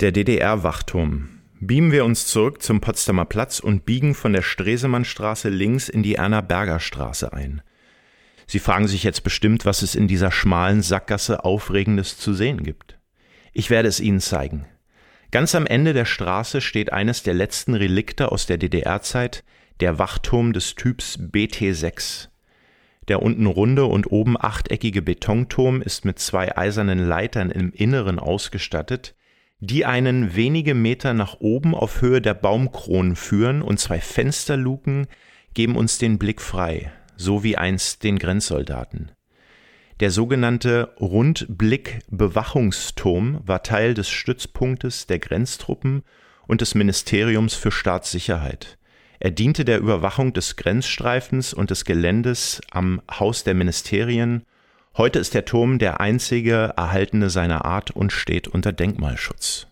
Der DDR-Wachturm. Beamen wir uns zurück zum Potsdamer Platz und biegen von der Stresemannstraße links in die Erna-Berger-Straße ein. Sie fragen sich jetzt bestimmt, was es in dieser schmalen Sackgasse Aufregendes zu sehen gibt. Ich werde es Ihnen zeigen. Ganz am Ende der Straße steht eines der letzten Relikte aus der DDR-Zeit, der Wachturm des Typs BT6. Der unten runde und oben achteckige Betonturm ist mit zwei eisernen Leitern im Inneren ausgestattet, die einen wenige Meter nach oben auf Höhe der Baumkronen führen, und zwei Fensterluken geben uns den Blick frei, so wie einst den Grenzsoldaten. Der sogenannte Rundblick-Bewachungsturm war Teil des Stützpunktes der Grenztruppen und des Ministeriums für Staatssicherheit. Er diente der Überwachung des Grenzstreifens und des Geländes am Haus der Ministerien Heute ist der Turm der einzige erhaltene seiner Art und steht unter Denkmalschutz